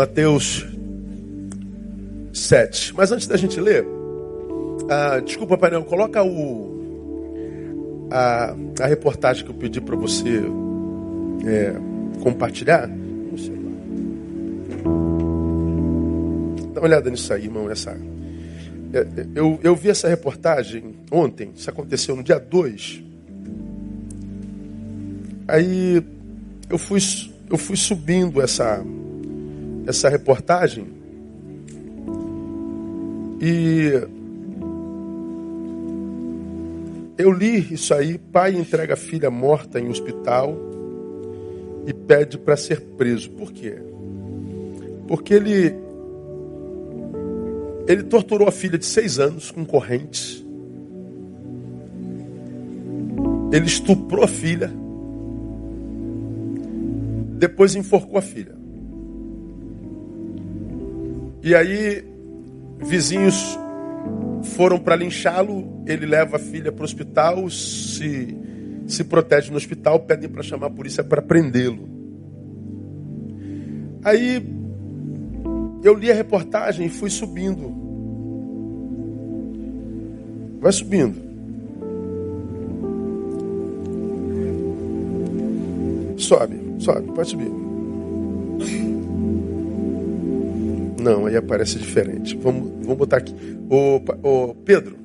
Mateus 7. Mas antes da gente ler, ah, desculpa, painel, coloca o, a, a reportagem que eu pedi para você é, compartilhar. Dá uma olhada nisso aí, irmão. Essa, é, eu, eu vi essa reportagem ontem, isso aconteceu no dia 2. Aí eu fui, eu fui subindo essa, essa reportagem e eu li isso aí, pai entrega filha morta em hospital e pede para ser preso. Por quê? Porque ele ele torturou a filha de seis anos com correntes. Ele estuprou a filha. Depois enforcou a filha. E aí, vizinhos foram para linchá-lo. Ele leva a filha para o hospital, se, se protege no hospital, pedem para chamar a polícia para prendê-lo. Aí, eu li a reportagem e fui subindo. Vai subindo. Sobe, sobe, pode subir. Não, aí aparece diferente. Vamos, vamos botar aqui. Ô, ô, Pedro,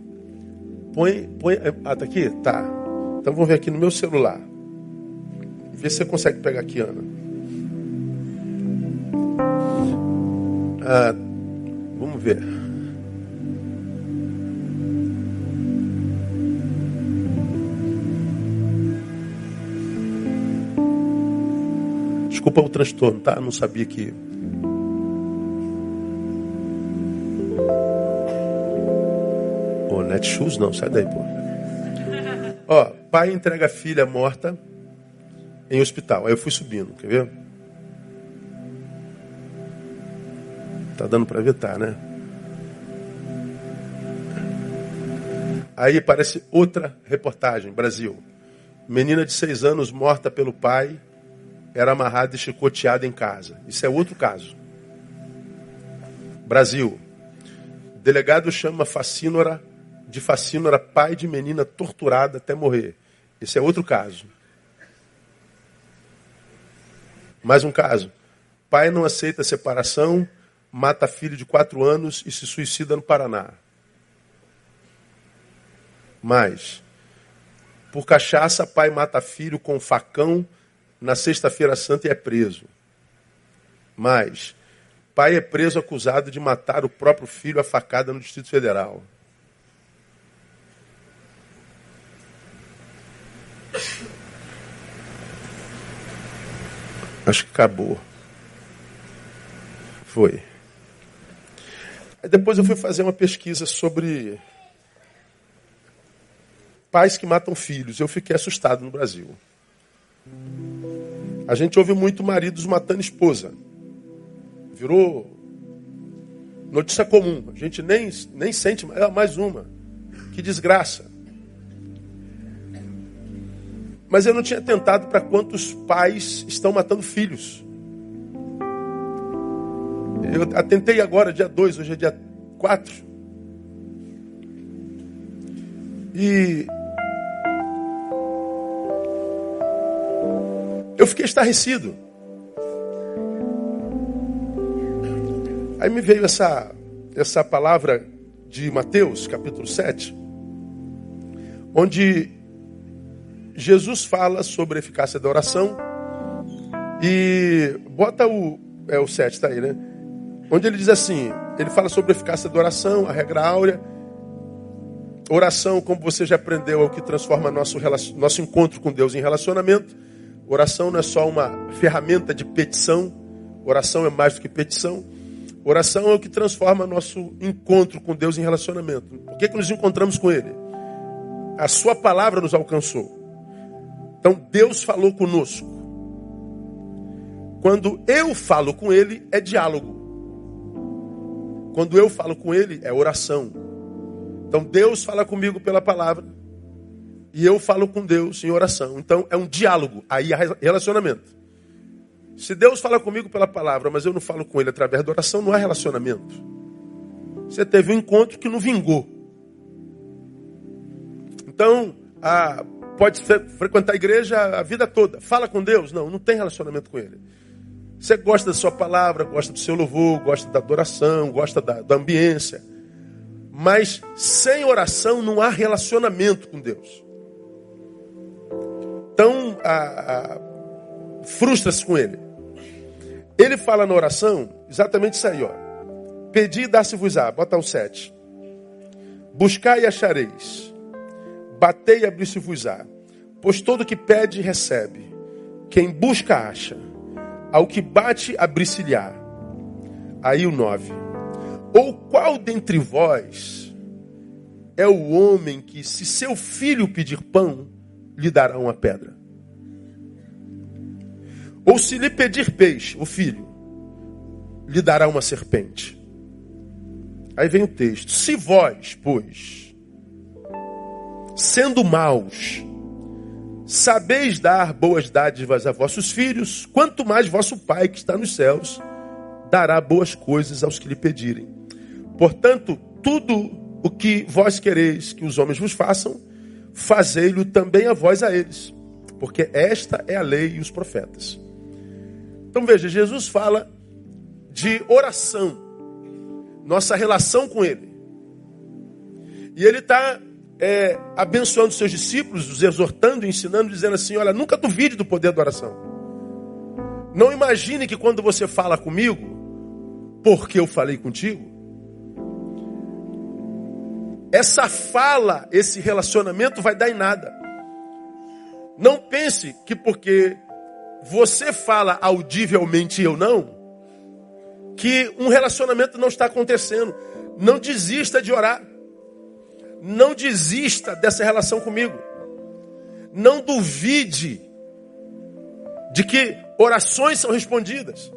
põe, põe. Ah, tá aqui? Tá. Então vamos ver aqui no meu celular. Vê se você consegue pegar aqui, Ana. Ah, vamos ver. Desculpa o transtorno, tá? Não sabia que Netshoes não, sai daí, pô. Ó, pai entrega a filha morta em hospital. Aí eu fui subindo, quer ver? Tá dando para ver, tá, né? Aí aparece outra reportagem, Brasil. Menina de seis anos morta pelo pai era amarrada e chicoteada em casa. Isso é outro caso. Brasil. Delegado chama Facínora de Facino era pai de menina torturada até morrer. Esse é outro caso. Mais um caso. Pai não aceita separação, mata filho de quatro anos e se suicida no Paraná. Mais. Por cachaça, pai mata filho com facão na sexta-feira santa e é preso. Mais. Pai é preso acusado de matar o próprio filho a facada no Distrito Federal. Acho que acabou. Foi. Aí depois eu fui fazer uma pesquisa sobre pais que matam filhos. Eu fiquei assustado no Brasil. A gente ouve muito maridos matando esposa. Virou notícia comum. A gente nem, nem sente é mais uma. Que desgraça. Mas eu não tinha tentado para quantos pais estão matando filhos. Eu atentei agora, dia 2, hoje é dia 4. E eu fiquei estarrecido. Aí me veio essa, essa palavra de Mateus, capítulo 7, onde Jesus fala sobre a eficácia da oração e bota o, é o 7, está aí, né? Onde ele diz assim, ele fala sobre a eficácia da oração, a regra áurea. Oração, como você já aprendeu, é o que transforma nosso, nosso encontro com Deus em relacionamento. Oração não é só uma ferramenta de petição, oração é mais do que petição. Oração é o que transforma nosso encontro com Deus em relacionamento. Por que, que nos encontramos com Ele? A Sua palavra nos alcançou. Então Deus falou conosco. Quando eu falo com Ele, é diálogo. Quando eu falo com Ele, é oração. Então Deus fala comigo pela palavra. E eu falo com Deus em oração. Então é um diálogo. Aí é relacionamento. Se Deus fala comigo pela palavra, mas eu não falo com ele através da oração, não há relacionamento. Você teve um encontro que não vingou. Então, a, pode frequentar a igreja a vida toda. Fala com Deus? Não, não tem relacionamento com Ele. Você gosta da sua palavra, gosta do seu louvor, gosta da adoração, gosta da, da ambiência. Mas sem oração não há relacionamento com Deus. Então, frustra-se com Ele. Ele fala na oração exatamente isso aí, ó. Pedi e dá-se-vos-á. Bota o 7. Buscai e achareis. Batei e abri-se-vos-á. Pois todo que pede, recebe. Quem busca, acha. Ao que bate, abri-se-lhe-á. Aí o 9. Ou qual dentre vós é o homem que, se seu filho pedir pão, lhe dará uma pedra? Ou se lhe pedir peixe, o filho, lhe dará uma serpente. Aí vem o texto: Se vós, pois, sendo maus, sabeis dar boas dádivas a vossos filhos, quanto mais vosso Pai que está nos céus dará boas coisas aos que lhe pedirem. Portanto, tudo o que vós quereis que os homens vos façam, fazei-lo também a vós a eles, porque esta é a lei e os profetas. Então veja, Jesus fala de oração, nossa relação com Ele. E Ele está é, abençoando seus discípulos, os exortando, ensinando, dizendo assim: olha, nunca duvide do poder da oração. Não imagine que quando você fala comigo, porque eu falei contigo, essa fala, esse relacionamento vai dar em nada. Não pense que porque você fala audivelmente e eu não, que um relacionamento não está acontecendo. Não desista de orar. Não desista dessa relação comigo. Não duvide de que orações são respondidas.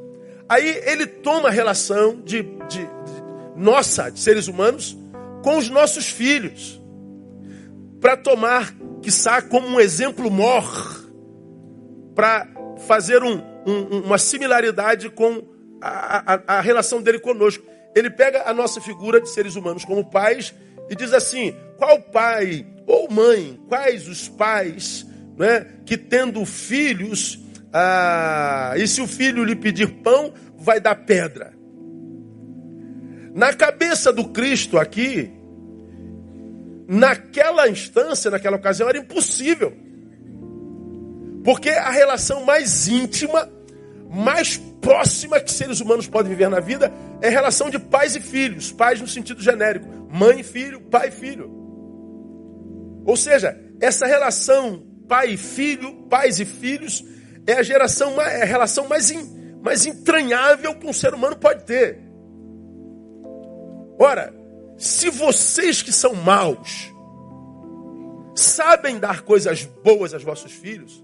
Aí ele toma a relação de, de, de nossa, de seres humanos, com os nossos filhos, para tomar, quiçá, como um exemplo mor, para fazer um, um, uma similaridade com a, a, a relação dele conosco. Ele pega a nossa figura de seres humanos como pais e diz assim: qual pai ou mãe, quais os pais né, que tendo filhos, ah, e se o filho lhe pedir pão, vai dar pedra. Na cabeça do Cristo aqui, naquela instância, naquela ocasião, era impossível. Porque a relação mais íntima, mais próxima que seres humanos podem viver na vida é a relação de pais e filhos. Pais no sentido genérico. Mãe e filho, pai e filho. Ou seja, essa relação pai e filho, pais e filhos, é a, geração, é a relação mais, in, mais entranhável que um ser humano pode ter. Ora, se vocês que são maus sabem dar coisas boas aos vossos filhos,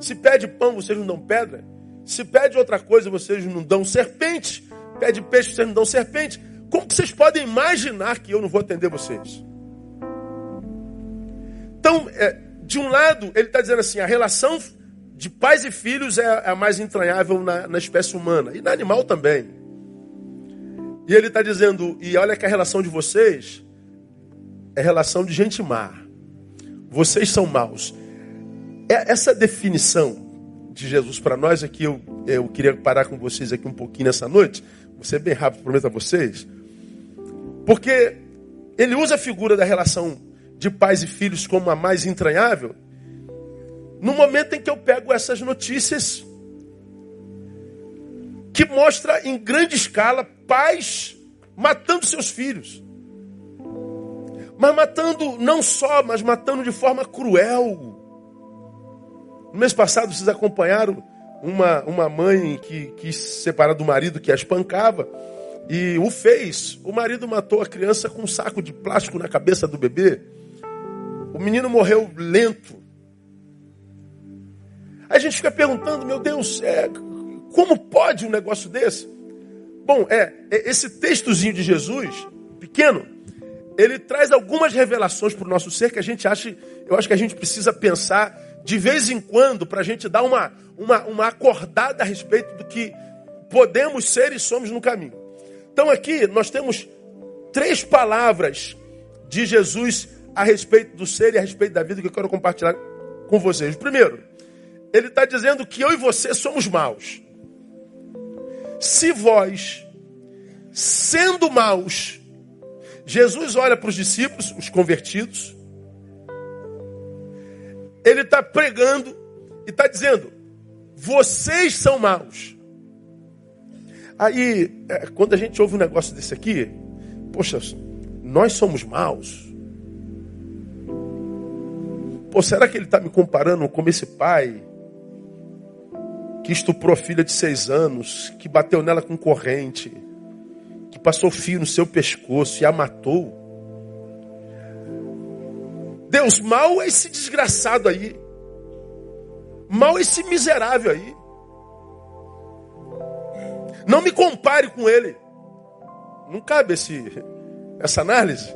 se pede pão, vocês não dão pedra. Se pede outra coisa, vocês não dão serpente. Pede peixe, vocês não dão serpente. Como vocês podem imaginar que eu não vou atender vocês? Então, é, de um lado, ele está dizendo assim: a relação de pais e filhos é a mais entranhável na, na espécie humana e na animal também. E ele está dizendo: e olha que a relação de vocês é relação de gente má. Vocês são maus. É, essa definição de Jesus para nós é que eu, eu queria parar com vocês aqui um pouquinho nessa noite. Ser bem rápido, prometo a vocês. Porque ele usa a figura da relação de pais e filhos como a mais entranhável. No momento em que eu pego essas notícias que mostra em grande escala pais matando seus filhos. Mas matando não só, mas matando de forma cruel. No mês passado vocês acompanharam uma, uma mãe que quis se separar do marido que a espancava e o fez. O marido matou a criança com um saco de plástico na cabeça do bebê. O menino morreu lento. A gente fica perguntando, meu Deus, é, como pode um negócio desse? Bom, é, é esse textozinho de Jesus, pequeno, ele traz algumas revelações para o nosso ser que a gente acha, eu acho que a gente precisa pensar de vez em quando, para a gente dar uma, uma, uma acordada a respeito do que podemos ser e somos no caminho. Então aqui nós temos três palavras de Jesus a respeito do ser e a respeito da vida que eu quero compartilhar com vocês. Primeiro, ele está dizendo que eu e você somos maus. Se vós, sendo maus, Jesus olha para os discípulos, os convertidos, ele está pregando e está dizendo: vocês são maus. Aí, é, quando a gente ouve um negócio desse aqui, poxa, nós somos maus. Pô, será que ele está me comparando com esse pai que estuprou a filha de seis anos, que bateu nela com corrente, que passou fio no seu pescoço e a matou? Deus, mal é esse desgraçado aí. Mal é esse miserável aí. Não me compare com ele. Não cabe esse, essa análise.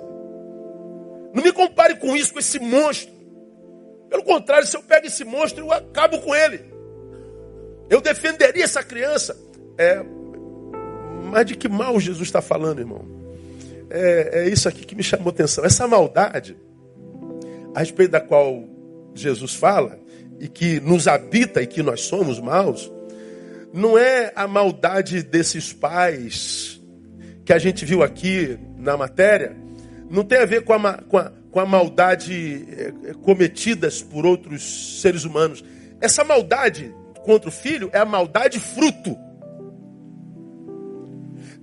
Não me compare com isso, com esse monstro. Pelo contrário, se eu pego esse monstro, eu acabo com ele. Eu defenderia essa criança. É, mas de que mal Jesus está falando, irmão? É, é isso aqui que me chamou atenção. Essa maldade, a respeito da qual Jesus fala, e que nos habita e que nós somos maus, não é a maldade desses pais que a gente viu aqui na matéria, não tem a ver com a, com a, com a maldade eh, cometidas por outros seres humanos. Essa maldade contra o filho é a maldade fruto.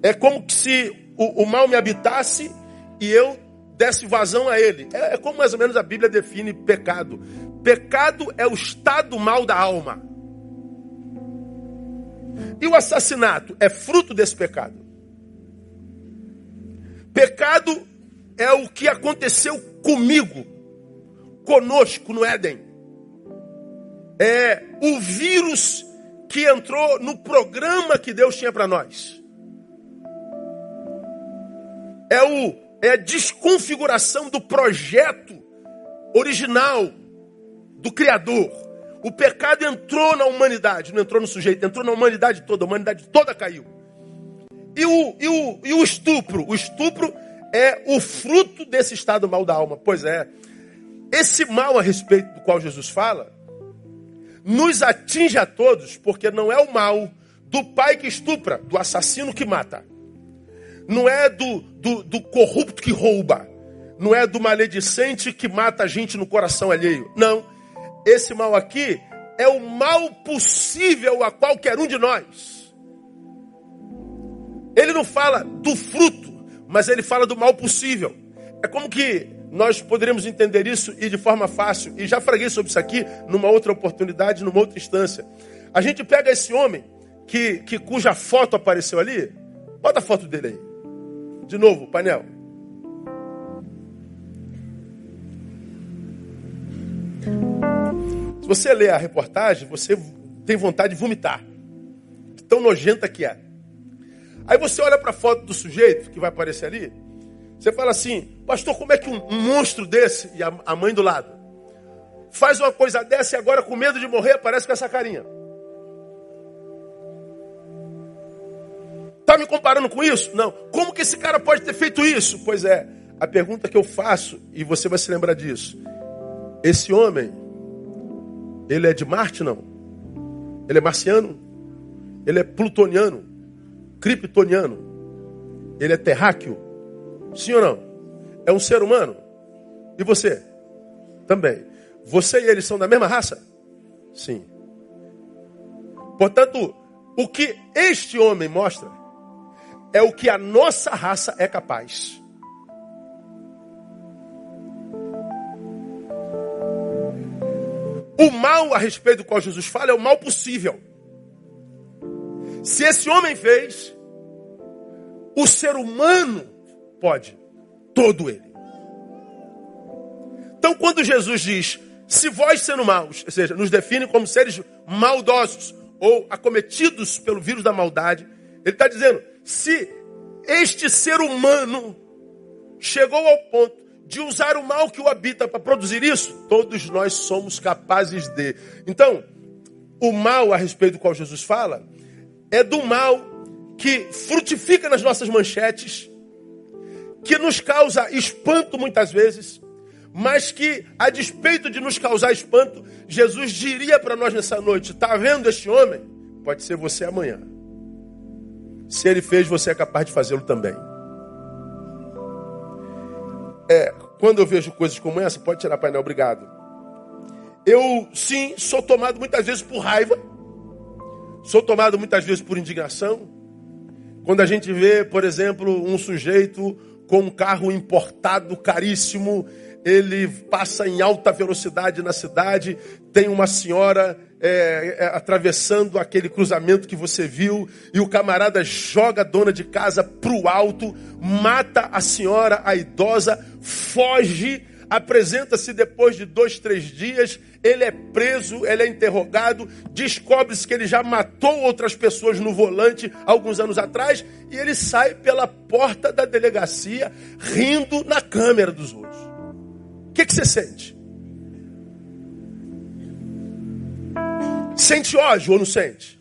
É como se o, o mal me habitasse e eu desse vazão a ele. É, é como mais ou menos a Bíblia define pecado. Pecado é o estado mal da alma. E o assassinato é fruto desse pecado. Pecado é o que aconteceu comigo, conosco no Éden. É o vírus que entrou no programa que Deus tinha para nós. É, o, é a desconfiguração do projeto original do Criador. O pecado entrou na humanidade, não entrou no sujeito, entrou na humanidade toda, a humanidade toda caiu. E o, e o, e o estupro? O estupro é o fruto desse estado mal da alma. Pois é, esse mal a respeito do qual Jesus fala, nos atinge a todos, porque não é o mal do pai que estupra, do assassino que mata. Não é do, do, do corrupto que rouba. Não é do maledicente que mata a gente no coração alheio. Não esse mal aqui é o mal possível a qualquer um de nós. Ele não fala do fruto, mas ele fala do mal possível. É como que nós poderíamos entender isso e de forma fácil. E já fraguei sobre isso aqui numa outra oportunidade, numa outra instância. A gente pega esse homem que, que cuja foto apareceu ali. Bota a foto dele aí. De novo, painel. Se você lê a reportagem, você tem vontade de vomitar. Tão nojenta que é. Aí você olha para a foto do sujeito que vai aparecer ali, você fala assim, pastor, como é que um, monstro desse, e a, a mãe do lado, faz uma coisa dessa e agora com medo de morrer aparece com essa carinha? Tá me comparando com isso? Não. Como que esse cara pode ter feito isso? Pois é, a pergunta que eu faço, e você vai se lembrar disso. Esse homem ele é de Marte, não? Ele é marciano? Ele é plutoniano? Kryptoniano? Ele é terráqueo? Sim ou não? É um ser humano? E você? Também. Você e ele são da mesma raça? Sim. Portanto, o que este homem mostra é o que a nossa raça é capaz. O mal a respeito do qual Jesus fala é o mal possível. Se esse homem fez, o ser humano pode, todo ele. Então, quando Jesus diz, se vós sendo maus, ou seja, nos define como seres maldosos ou acometidos pelo vírus da maldade, ele está dizendo, se este ser humano chegou ao ponto de usar o mal que o habita para produzir isso? Todos nós somos capazes de. Então, o mal a respeito do qual Jesus fala é do mal que frutifica nas nossas manchetes, que nos causa espanto muitas vezes, mas que, a despeito de nos causar espanto, Jesus diria para nós nessa noite: está vendo este homem? Pode ser você amanhã. Se ele fez, você é capaz de fazê-lo também. É, quando eu vejo coisas como essa, pode tirar painel, obrigado. Eu, sim, sou tomado muitas vezes por raiva, sou tomado muitas vezes por indignação. Quando a gente vê, por exemplo, um sujeito com um carro importado caríssimo, ele passa em alta velocidade na cidade, tem uma senhora é, é, atravessando aquele cruzamento que você viu, e o camarada joga a dona de casa para o alto, mata a senhora, a idosa, foge, apresenta-se depois de dois, três dias, ele é preso, ele é interrogado, descobre-se que ele já matou outras pessoas no volante alguns anos atrás, e ele sai pela porta da delegacia rindo na câmera dos outros. O que, que você sente? Sente ódio ou não sente?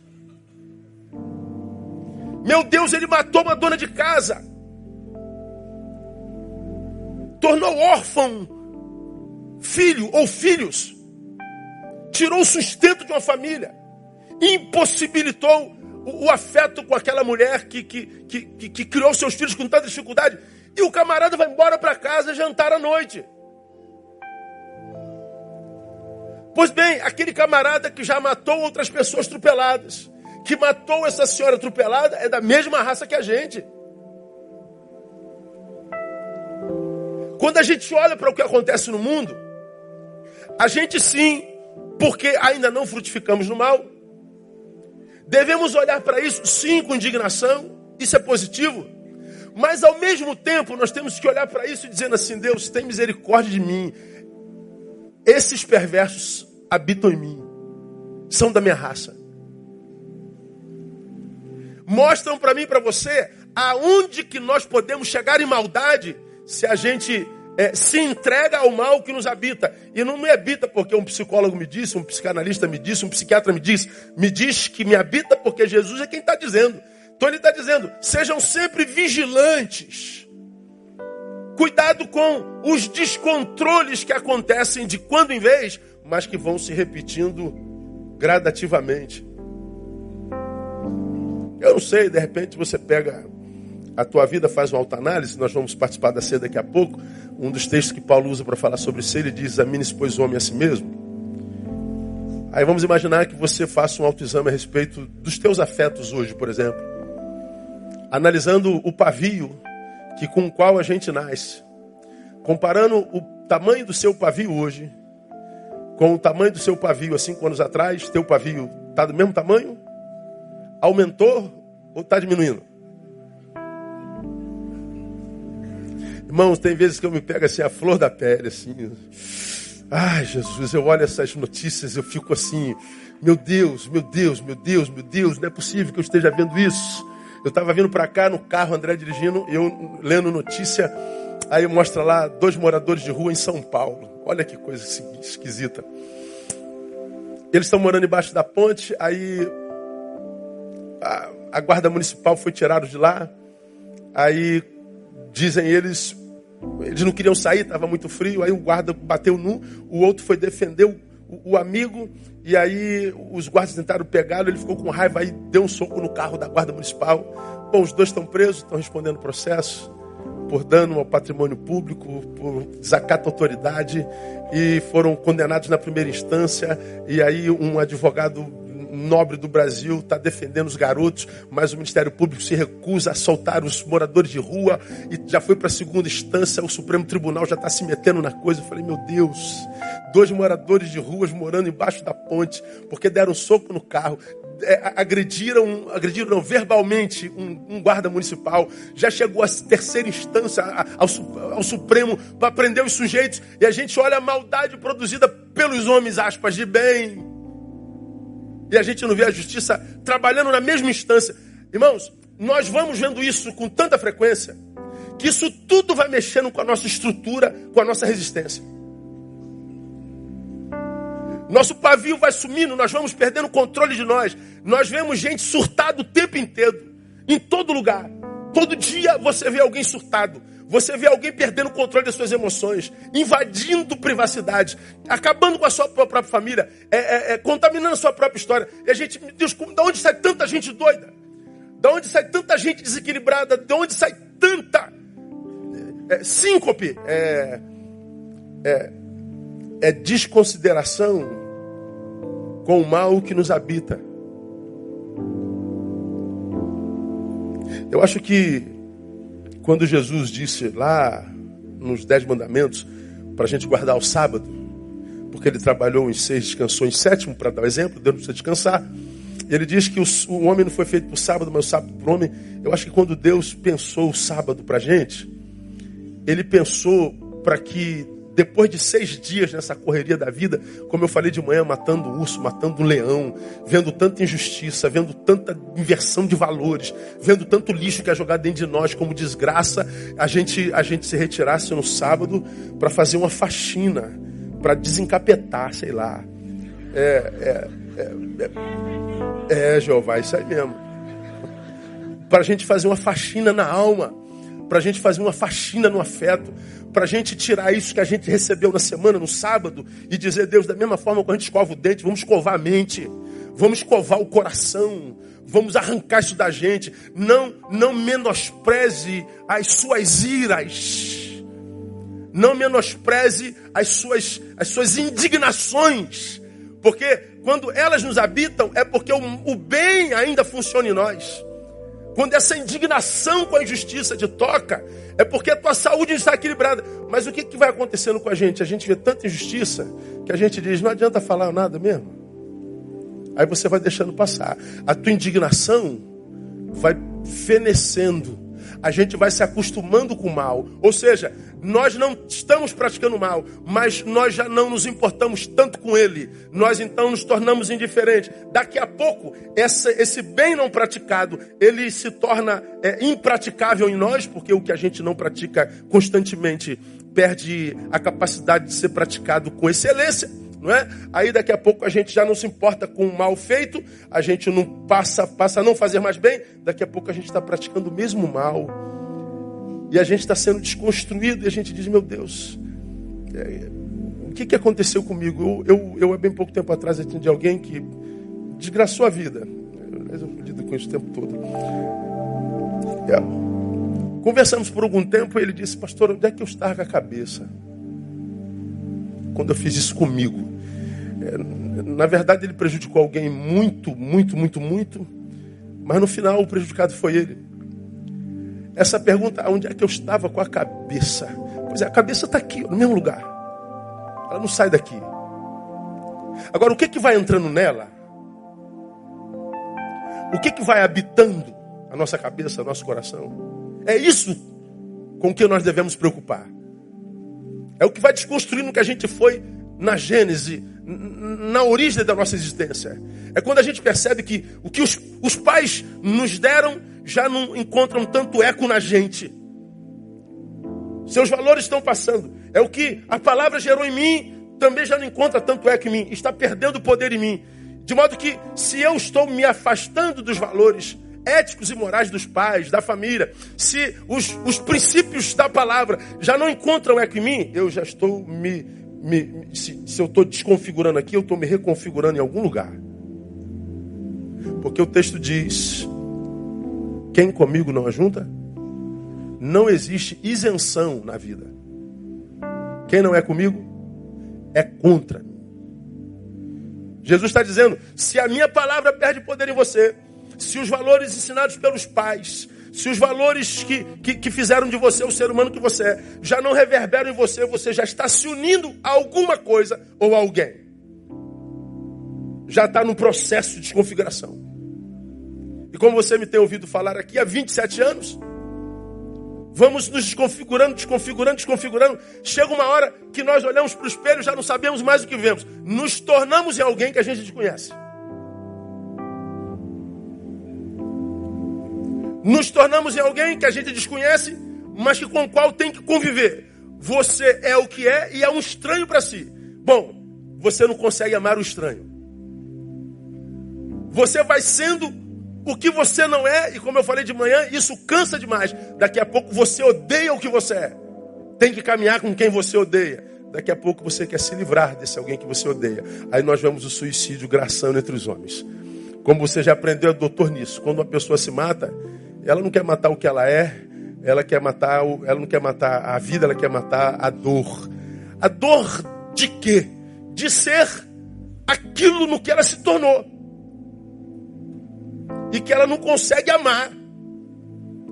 Meu Deus, ele matou uma dona de casa. Tornou órfão filho ou filhos. Tirou o sustento de uma família. Impossibilitou o, o afeto com aquela mulher que, que, que, que, criou seus filhos com tanta dificuldade. E o camarada vai embora para casa jantar à noite. Pois bem, aquele camarada que já matou outras pessoas atropeladas, que matou essa senhora atropelada, é da mesma raça que a gente. Quando a gente olha para o que acontece no mundo, a gente sim, porque ainda não frutificamos no mal, devemos olhar para isso sim com indignação, isso é positivo, mas ao mesmo tempo nós temos que olhar para isso dizendo assim: Deus, tem misericórdia de mim, esses perversos habitam em mim, são da minha raça. Mostram para mim e para você aonde que nós podemos chegar em maldade se a gente é, se entrega ao mal que nos habita. E não me habita porque um psicólogo me disse, um psicanalista me disse, um psiquiatra me disse. Me diz que me habita porque Jesus é quem está dizendo. Então ele está dizendo: sejam sempre vigilantes Cuidado com os descontroles que acontecem de quando em vez, mas que vão se repetindo gradativamente. Eu não sei, de repente você pega a tua vida, faz uma autoanálise, nós vamos participar da ceia daqui a pouco. Um dos textos que Paulo usa para falar sobre isso, ele diz: examine-se, pois, o homem a si mesmo. Aí vamos imaginar que você faça um autoexame a respeito dos teus afetos hoje, por exemplo. Analisando o pavio que com o qual a gente nasce, comparando o tamanho do seu pavio hoje com o tamanho do seu pavio há cinco anos atrás, teu pavio está do mesmo tamanho? Aumentou ou está diminuindo? Irmãos, tem vezes que eu me pego assim, a flor da pele, assim. Ai, Jesus, eu olho essas notícias, eu fico assim, meu Deus, meu Deus, meu Deus, meu Deus, não é possível que eu esteja vendo isso. Eu estava vindo para cá no carro, André dirigindo, eu lendo notícia, aí mostra lá dois moradores de rua em São Paulo. Olha que coisa esquisita. Eles estão morando embaixo da ponte, aí a, a guarda municipal foi tirada de lá. Aí dizem eles, eles não queriam sair, estava muito frio. Aí o guarda bateu num, o outro foi defender o, o, amigo e aí os guardas tentaram pegá-lo, ele ficou com raiva, aí deu um soco no carro da guarda municipal. Bom, os dois estão presos, estão respondendo processo por dano ao patrimônio público, por desacato à autoridade, e foram condenados na primeira instância. E aí um advogado nobre do Brasil está defendendo os garotos, mas o Ministério Público se recusa a soltar os moradores de rua e já foi para a segunda instância, o Supremo Tribunal já está se metendo na coisa. Eu falei, meu Deus, dois moradores de ruas morando embaixo da ponte, porque deram soco no carro, é, agrediram, agrediram não, verbalmente um, um, guarda municipal, já chegou à terceira instância, ao, ao Supremo, para prender os sujeitos, e a gente olha a maldade produzida pelos homens, aspas, de bem, e a gente não vê a justiça trabalhando na mesma instância. Irmãos, nós vamos vendo isso com tanta frequência que isso tudo vai mexendo com a nossa estrutura, com a nossa resistência. Nosso pavio vai sumindo, nós vamos perdendo o controle de nós. Nós vemos gente surtada o tempo inteiro, em todo lugar. Todo dia você vê alguém surtado. Você vê alguém perdendo o controle das suas emoções, invadindo privacidade, acabando com a sua própria família, é, é, é, contaminando a sua própria história. E a gente, Deus, de onde sai tanta gente doida? De onde sai tanta gente desequilibrada? De onde sai tanta é, síncope? É, é, é desconsideração com o mal que nos habita. Eu acho que quando Jesus disse lá nos Dez Mandamentos para a gente guardar o sábado, porque ele trabalhou em seis, descansou em sétimo, para dar o exemplo, Deus precisa descansar. Ele diz que o, o homem não foi feito para o sábado, mas o sábado para o homem. Eu acho que quando Deus pensou o sábado para a gente, ele pensou para que depois de seis dias nessa correria da vida, como eu falei de manhã, matando urso, matando leão, vendo tanta injustiça, vendo tanta inversão de valores, vendo tanto lixo que é jogado dentro de nós como desgraça, a gente, a gente se retirasse no sábado para fazer uma faxina, para desencapetar, sei lá. É, é, é, é, é Jeová, isso aí mesmo. Para a gente fazer uma faxina na alma, para a gente fazer uma faxina no afeto, para a gente tirar isso que a gente recebeu na semana, no sábado, e dizer, Deus, da mesma forma que a gente escova o dente, vamos escovar a mente, vamos escovar o coração, vamos arrancar isso da gente. Não, não menospreze as suas iras, não menospreze as suas, as suas indignações, porque quando elas nos habitam, é porque o, o bem ainda funciona em nós. Quando essa indignação com a injustiça te toca, é porque a tua saúde está equilibrada. Mas o que, que vai acontecendo com a gente? A gente vê tanta injustiça que a gente diz, não adianta falar nada mesmo. Aí você vai deixando passar. A tua indignação vai fenecendo a gente vai se acostumando com o mal. Ou seja, nós não estamos praticando mal, mas nós já não nos importamos tanto com ele. Nós então nos tornamos indiferentes. Daqui a pouco, essa, esse bem não praticado, ele se torna é, impraticável em nós, porque o que a gente não pratica constantemente perde a capacidade de ser praticado com excelência não é? Aí daqui a pouco a gente já não se importa com o mal feito, a gente não passa, passa a não fazer mais bem, daqui a pouco a gente está praticando o mesmo mal. E a gente está sendo desconstruído e a gente diz, meu Deus, é, o que, que aconteceu comigo? Eu, eu, eu, há bem pouco tempo atrás, atendi alguém que desgraçou a vida. Mas eu lido com isso o tempo todo. É. Conversamos por algum tempo e ele disse, pastor, onde é que eu estava com a cabeça? Quando eu fiz isso comigo. Na verdade, ele prejudicou alguém muito, muito, muito, muito, mas no final o prejudicado foi ele. Essa pergunta, onde é que eu estava com a cabeça? Pois é, a cabeça está aqui, no mesmo lugar. Ela não sai daqui. Agora, o que, que vai entrando nela? O que, que vai habitando a nossa cabeça, nosso coração? É isso com que nós devemos preocupar. É o que vai desconstruindo o que a gente foi na Gênese, na origem da nossa existência. É quando a gente percebe que o que os, os pais nos deram já não encontram tanto eco na gente. Seus valores estão passando. É o que a palavra gerou em mim, também já não encontra tanto eco em mim. Está perdendo poder em mim. De modo que, se eu estou me afastando dos valores éticos e morais dos pais, da família, se os, os princípios da palavra já não encontram eco em mim, eu já estou me. Me se, se eu estou desconfigurando aqui, eu estou me reconfigurando em algum lugar. Porque o texto diz: quem comigo não ajunta? Não existe isenção na vida. Quem não é comigo é contra. Jesus está dizendo: se a minha palavra perde poder em você, se os valores ensinados pelos pais, se os valores que, que, que, fizeram de você o ser humano que você é, já não reverberam em você, você já está se unindo a alguma coisa ou a alguém. Já está no processo de desconfiguração. E como você me tem ouvido falar aqui há 27 anos, vamos nos desconfigurando, desconfigurando, desconfigurando. Chega uma hora que nós olhamos para o espelho e já não sabemos mais o que vemos. Nos tornamos em alguém que a gente desconhece. Nos tornamos em alguém que a gente desconhece mas que com o qual tem que conviver. Você é o que é e é um estranho para si. Bom, você não consegue amar o estranho. Você vai sendo o que você não é, e como eu falei de manhã, isso cansa demais. Daqui a pouco você odeia o que você é. Tem que caminhar com quem você odeia. Daqui a pouco você quer se livrar desse alguém que você odeia. Aí nós vemos o suicídio graçando entre os homens. Como você já aprendeu, doutor, nisso. Quando uma pessoa se mata, ela não quer matar o que ela é, ela quer matar, ela não quer matar a vida, ela quer matar a dor. A dor de quê? De ser aquilo no que ela se tornou. E que ela não consegue amar.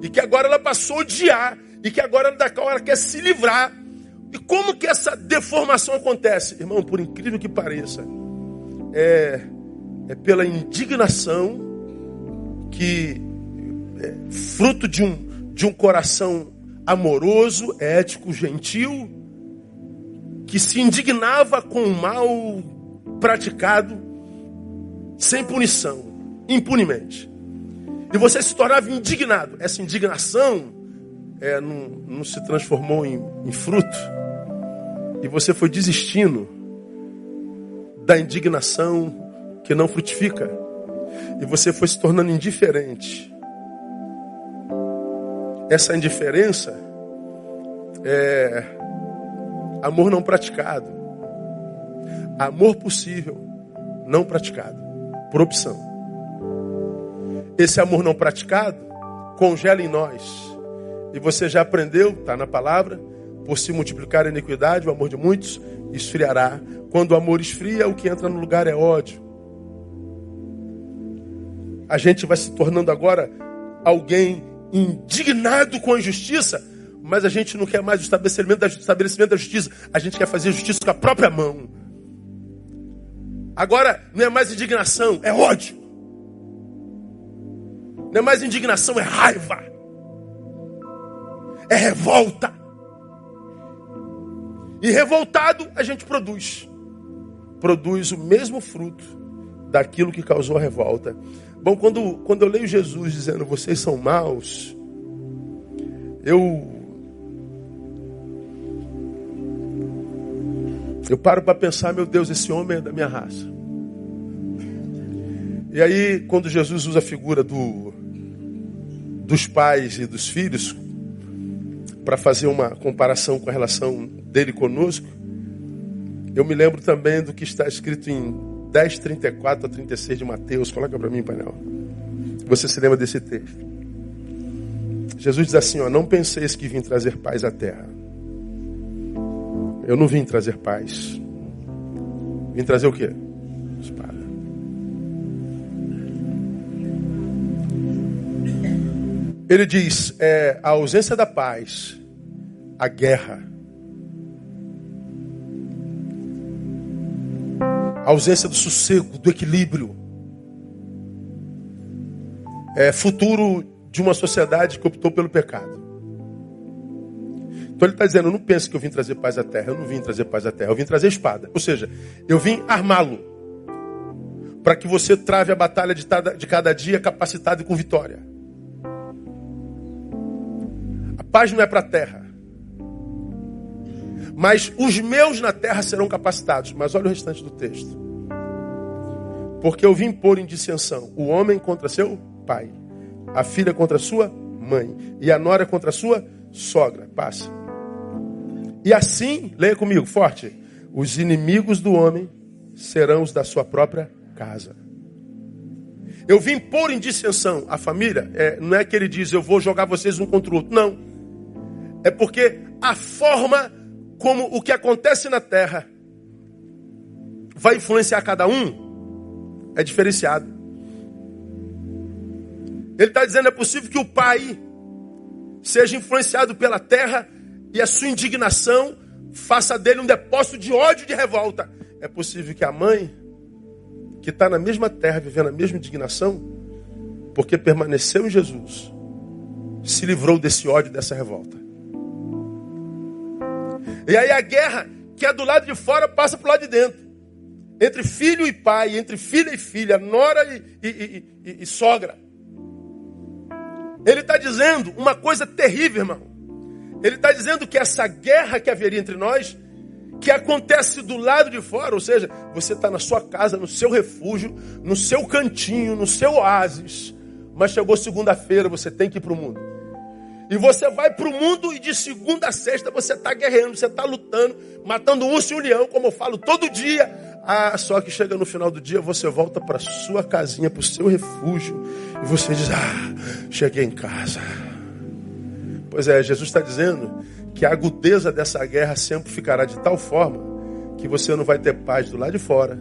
E que agora ela passou a odiar. E que agora da qual ela quer se livrar. E como que essa deformação acontece? Irmão, por incrível que pareça, é, é pela indignação que fruto de um de um coração amoroso, ético, gentil, que se indignava com o mal praticado sem punição, impunemente. E você se tornava indignado. Essa indignação é, não, não se transformou em, em fruto. E você foi desistindo da indignação que não frutifica. E você foi se tornando indiferente essa indiferença é amor não praticado. Amor possível, não praticado, por opção. Esse amor não praticado congela em nós. E você já aprendeu, está na palavra, por se multiplicar a iniquidade, o amor de muitos esfriará. Quando o amor esfria, o que entra no lugar é ódio. A gente vai se tornando agora alguém indignado com a injustiça, mas a gente não quer mais o estabelecimento da, estabelecimento da justiça, a gente quer fazer justiça com a própria mão. Agora não é mais indignação, é ódio. Não é mais indignação, é raiva. É revolta. E revoltado a gente produz. Produz o mesmo fruto daquilo que causou a revolta. Bom, quando, quando eu leio Jesus dizendo vocês são maus, eu. Eu paro para pensar, meu Deus, esse homem é da minha raça. E aí, quando Jesus usa a figura do, dos pais e dos filhos, para fazer uma comparação com a relação dele conosco, eu me lembro também do que está escrito em 10, 34 a 36 de Mateus. Coloca para mim, painel. Você se lembra desse texto? Jesus diz assim: ó, Não penseis que vim trazer paz à terra. Eu não vim trazer paz. Vim trazer o quê? Espada. Ele diz: é, a ausência da paz, a guerra a ausência do sossego, do equilíbrio. É futuro de uma sociedade que optou pelo pecado. Então ele está dizendo: não pense que eu vim trazer paz à terra. Eu não vim trazer paz à terra, eu vim trazer espada. Ou seja, eu vim armá-lo. Para que você trave a batalha de, de cada dia capacitado e com vitória. A paz não é para a terra. Mas os meus na terra serão capacitados. Mas olha o restante do texto. Porque eu vim pôr em dissensão o homem contra seu pai, a filha contra sua mãe, e a nora contra sua sogra. Passa. E assim, leia comigo, forte: os inimigos do homem serão os da sua própria casa. Eu vim pôr em dissensão a família. É, não é que ele diz, eu vou jogar vocês um contra o outro. Não. É porque a forma como o que acontece na terra vai influenciar cada um, é diferenciado. Ele está dizendo: é possível que o pai seja influenciado pela terra e a sua indignação faça dele um depósito de ódio e de revolta. É possível que a mãe, que está na mesma terra, vivendo a mesma indignação, porque permaneceu em Jesus, se livrou desse ódio, dessa revolta. E aí a guerra que é do lado de fora passa para o lado de dentro. Entre filho e pai, entre filha e filha, nora e, e, e, e sogra. Ele está dizendo uma coisa terrível, irmão. Ele está dizendo que essa guerra que haveria entre nós, que acontece do lado de fora, ou seja, você está na sua casa, no seu refúgio, no seu cantinho, no seu oásis, mas chegou segunda-feira, você tem que ir para o mundo. E você vai para o mundo e de segunda a sexta você está guerreando, você está lutando, matando um urso e um leão, como eu falo todo dia. Ah, só que chega no final do dia, você volta para sua casinha, para o seu refúgio, e você diz: Ah, cheguei em casa. Pois é, Jesus está dizendo que a agudeza dessa guerra sempre ficará de tal forma que você não vai ter paz do lado de fora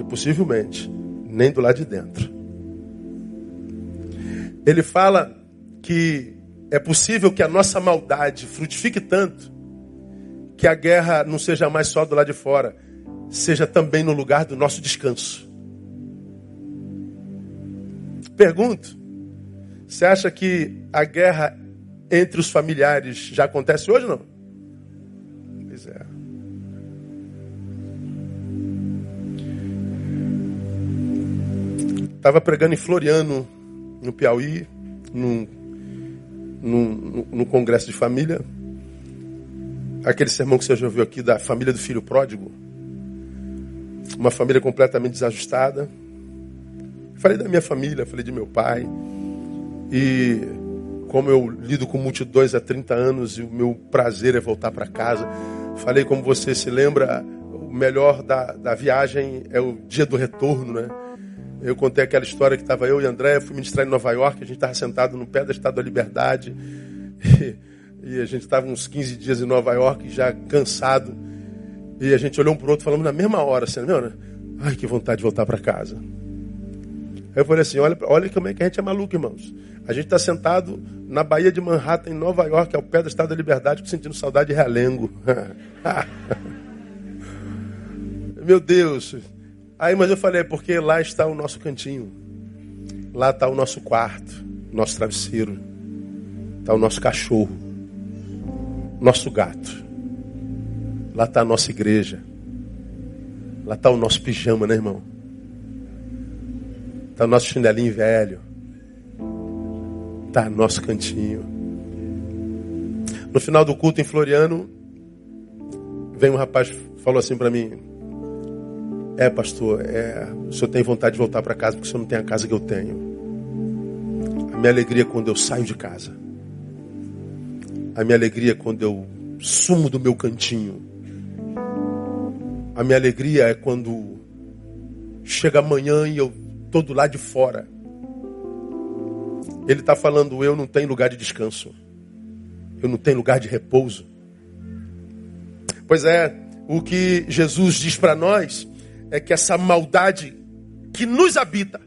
e possivelmente nem do lado de dentro. Ele fala que é possível que a nossa maldade frutifique tanto que a guerra não seja mais só do lado de fora, seja também no lugar do nosso descanso. Pergunto: você acha que a guerra entre os familiares já acontece hoje não? Pois é. Estava pregando em Floriano, no Piauí, num, num, num congresso de família. Aquele sermão que você já ouviu aqui da família do filho pródigo. Uma família completamente desajustada. Falei da minha família, falei de meu pai. E como eu lido com multidões há 30 anos e o meu prazer é voltar para casa. Falei como você se lembra, o melhor da, da viagem é o dia do retorno, né? Eu contei aquela história que estava eu e André, fui ministrar em Nova York, a gente estava sentado no pé da Estátua da Liberdade. E, e a gente estava uns 15 dias em Nova York, já cansado. E a gente olhou um para o outro, falando na mesma hora, assim, meu, né? ai, que vontade de voltar para casa. Aí eu falei assim, olha, olha como é que a gente é maluco, irmãos. A gente está sentado na Baía de Manhattan, em Nova York, ao pé da Estátua da Liberdade, sentindo saudade de realengo. Meu Deus, Aí, mas eu falei, é porque lá está o nosso cantinho. Lá está o nosso quarto, nosso travesseiro. Está o nosso cachorro, nosso gato. Lá está a nossa igreja. Lá está o nosso pijama, né, irmão? Está o nosso chinelinho velho. Está o nosso cantinho. No final do culto em Floriano, vem um rapaz falou assim para mim: é, pastor, é, o senhor tem vontade de voltar para casa porque o senhor não tem a casa que eu tenho. A minha alegria é quando eu saio de casa. A minha alegria é quando eu sumo do meu cantinho. A minha alegria é quando chega amanhã e eu estou do lado de fora. Ele está falando, eu não tenho lugar de descanso. Eu não tenho lugar de repouso. Pois é, o que Jesus diz para nós é que essa maldade que nos habita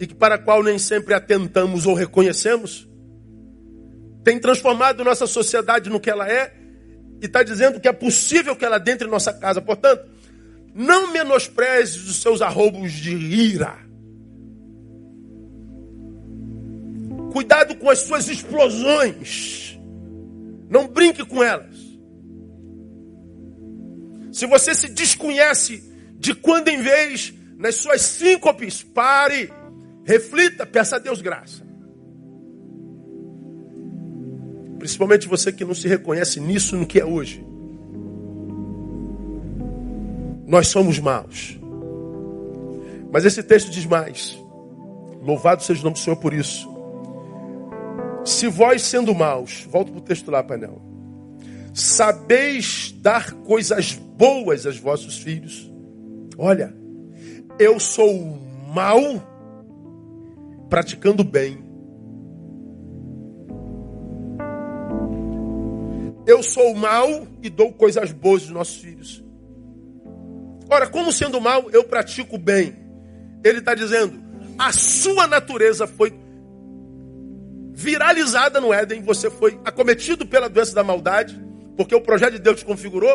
e que para a qual nem sempre atentamos ou reconhecemos, tem transformado nossa sociedade no que ela é e está dizendo que é possível que ela entre em nossa casa. Portanto, não menospreze os seus arroubos de ira. Cuidado com as suas explosões. Não brinque com elas. Se você se desconhece de quando em vez, nas suas síncopes, pare, reflita, peça a Deus graça. Principalmente você que não se reconhece nisso, no que é hoje. Nós somos maus. Mas esse texto diz mais. Louvado seja o nome do Senhor por isso. Se vós sendo maus, volto para o texto lá, painel. Sabeis dar coisas boas aos vossos filhos, Olha, eu sou mal praticando bem. Eu sou mal e dou coisas boas aos nossos filhos. Ora, como sendo mal, eu pratico bem. Ele está dizendo, a sua natureza foi viralizada no Éden, você foi acometido pela doença da maldade, porque o projeto de Deus te configurou,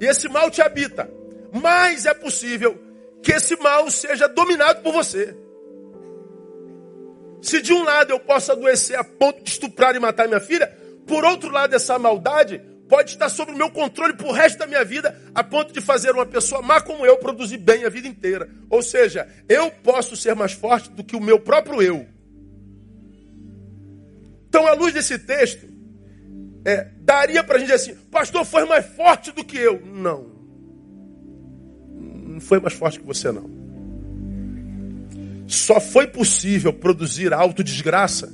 e esse mal te habita mais é possível que esse mal seja dominado por você. Se de um lado eu posso adoecer a ponto de estuprar e matar minha filha, por outro lado essa maldade pode estar sob o meu controle por resto da minha vida, a ponto de fazer uma pessoa má como eu produzir bem a vida inteira. Ou seja, eu posso ser mais forte do que o meu próprio eu. Então, à luz desse texto, é, daria para a gente dizer assim, pastor foi mais forte do que eu. Não. Não foi mais forte que você, não. Só foi possível produzir autodesgraça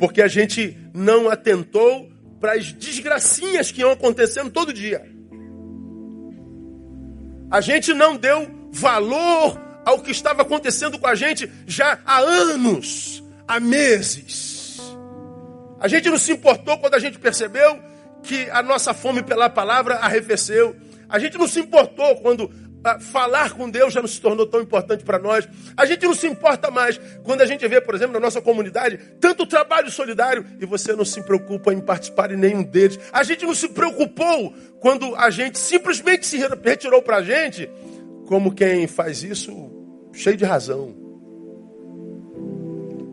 porque a gente não atentou para as desgracinhas que iam acontecendo todo dia. A gente não deu valor ao que estava acontecendo com a gente já há anos, há meses. A gente não se importou quando a gente percebeu que a nossa fome pela palavra arrefeceu. A gente não se importou quando falar com Deus já não se tornou tão importante para nós. A gente não se importa mais quando a gente vê, por exemplo, na nossa comunidade, tanto trabalho solidário e você não se preocupa em participar em nenhum deles. A gente não se preocupou quando a gente simplesmente se retirou para a gente, como quem faz isso cheio de razão.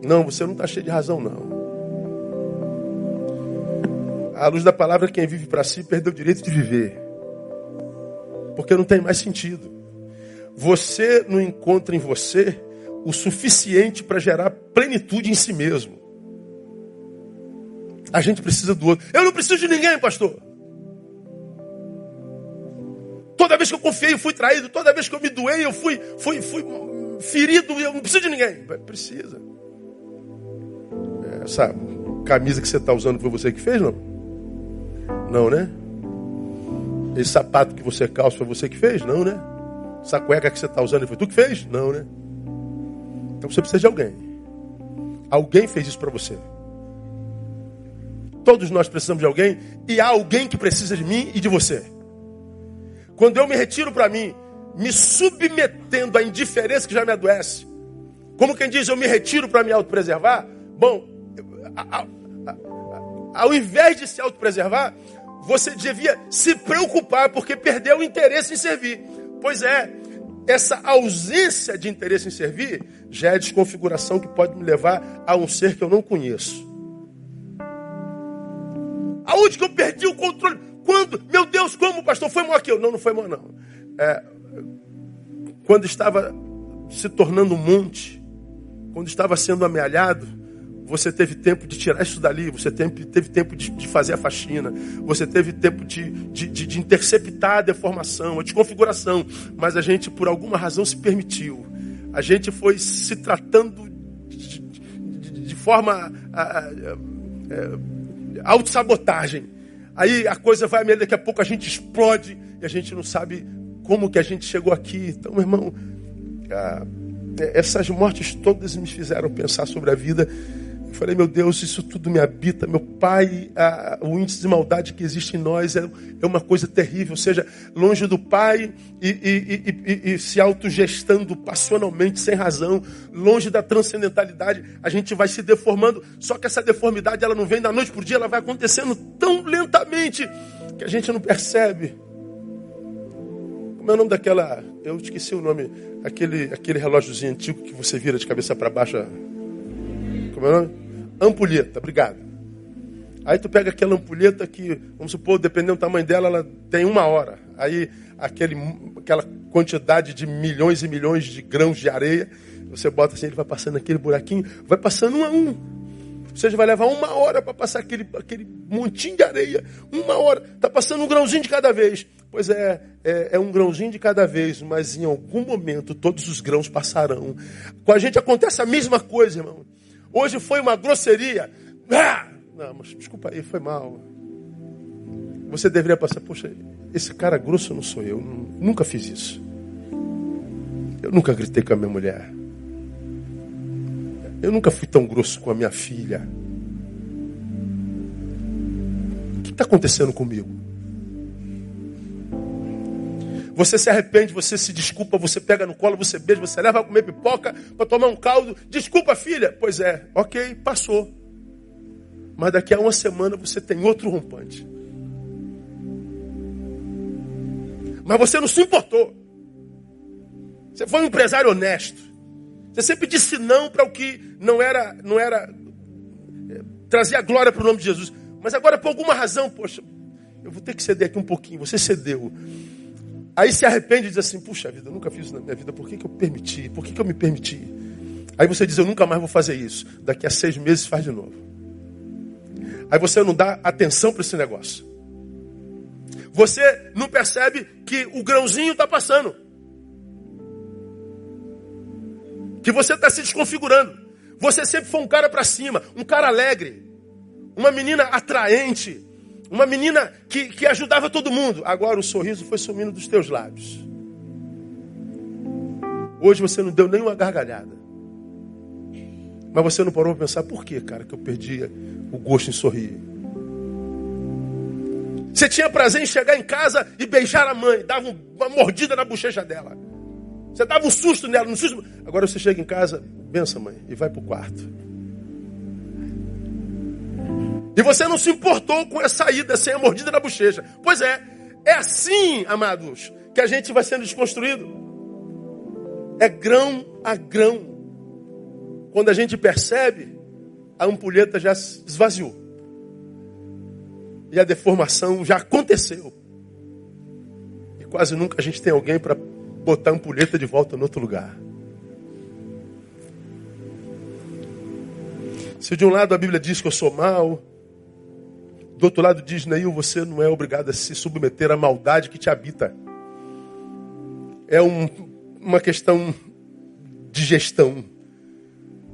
Não, você não está cheio de razão, não. À luz da palavra, quem vive para si perdeu o direito de viver porque não tem mais sentido. Você não encontra em você o suficiente para gerar plenitude em si mesmo. A gente precisa do outro. Eu não preciso de ninguém, pastor. Toda vez que eu confiei, eu fui traído. Toda vez que eu me doei, eu fui, fui, fui ferido. Eu não preciso de ninguém. Precisa. Essa camisa que você está usando foi você que fez, não? Não, né? Esse sapato que você calça foi você que fez? Não, né? Essa cueca que você está usando foi tu que fez? Não, né? Então você precisa de alguém. Alguém fez isso para você. Todos nós precisamos de alguém e há alguém que precisa de mim e de você. Quando eu me retiro para mim, me submetendo à indiferença que já me adoece, como quem diz, eu me retiro para me autopreservar, bom, ao invés de se autopreservar, você devia se preocupar porque perdeu o interesse em servir. Pois é, essa ausência de interesse em servir já é desconfiguração que pode me levar a um ser que eu não conheço. Aonde que eu perdi o controle? Quando? Meu Deus, como pastor? Foi mal aqui? Não, não foi mal não. É, quando estava se tornando um monte, quando estava sendo amealhado, você teve tempo de tirar isso dali, você teve, teve tempo de, de, fazer a faxina, você teve tempo de, de, de, interceptar a deformação, a desconfiguração, mas a gente, por alguma razão, se permitiu. A gente foi se tratando de, forma é, autossabotagem. Aí a coisa vai a daqui a pouco a gente explode e a gente não sabe como que a gente chegou aqui. Então, meu irmão, ah, essas mortes todas me fizeram pensar sobre a vida falei, meu Deus, isso tudo me habita. Meu Pai, a, o índice de maldade que existe em nós é, é uma coisa terrível. Ou seja, longe do Pai e, e, e, e se autogestando passionalmente, sem razão, longe da transcendentalidade, a gente vai se deformando. Só que essa deformidade ela não vem da noite para o dia, ela vai acontecendo tão lentamente que a gente não percebe. Como é o nome daquela. Eu esqueci o nome. Aquele, aquele relógiozinho antigo que você vira de cabeça para baixo. Como é o nome? Ampulheta, obrigado. Aí tu pega aquela ampulheta que, vamos supor, dependendo do tamanho dela, ela tem uma hora. Aí aquele, aquela quantidade de milhões e milhões de grãos de areia, você bota assim, ele vai passando aquele buraquinho, vai passando um a um. Seja, vai levar uma hora para passar aquele, aquele montinho de areia. Uma hora. Está passando um grãozinho de cada vez. Pois é, é, é, um grãozinho de cada vez, mas em algum momento todos os grãos passarão. Com a gente acontece a mesma coisa, irmão. Hoje foi uma grosseria. Ah! Não, mas desculpa aí, foi mal. Você deveria passar, poxa, esse cara grosso não sou eu. Nunca fiz isso. Eu nunca gritei com a minha mulher. Eu nunca fui tão grosso com a minha filha. O que está acontecendo comigo? Você se arrepende, você se desculpa, você pega no colo, você beija, você leva a comer pipoca para tomar um caldo. Desculpa, filha. Pois é, ok, passou. Mas daqui a uma semana você tem outro rompante. Mas você não se importou. Você foi um empresário honesto. Você sempre disse não para o que não era, não era é, trazer a glória para o nome de Jesus. Mas agora, por alguma razão, poxa, eu vou ter que ceder aqui um pouquinho. Você cedeu. Aí se arrepende e diz assim: puxa vida, eu nunca fiz isso na minha vida, por que, que eu permiti? Por que, que eu me permiti? Aí você diz: eu nunca mais vou fazer isso. Daqui a seis meses faz de novo. Aí você não dá atenção para esse negócio. Você não percebe que o grãozinho está passando. Que você está se desconfigurando. Você sempre foi um cara para cima, um cara alegre, uma menina atraente, uma menina que, que ajudava todo mundo. Agora o sorriso foi sumindo dos teus lábios. Hoje você não deu nenhuma gargalhada. Mas você não parou para pensar por que, cara, que eu perdi o gosto em sorrir. Você tinha prazer em chegar em casa e beijar a mãe, dava uma mordida na bochecha dela. Você dava um susto nela, um susto. Agora você chega em casa, bença mãe, e vai para o quarto. E você não se importou com essa ida sem a mordida na bochecha. Pois é, é assim, amados, que a gente vai sendo desconstruído. É grão a grão. Quando a gente percebe, a ampulheta já esvaziou. E a deformação já aconteceu. E quase nunca a gente tem alguém para botar a ampulheta de volta no outro lugar. Se de um lado a Bíblia diz que eu sou mal, do outro lado diz, Neil, você não é obrigado a se submeter à maldade que te habita. É um, uma questão de gestão.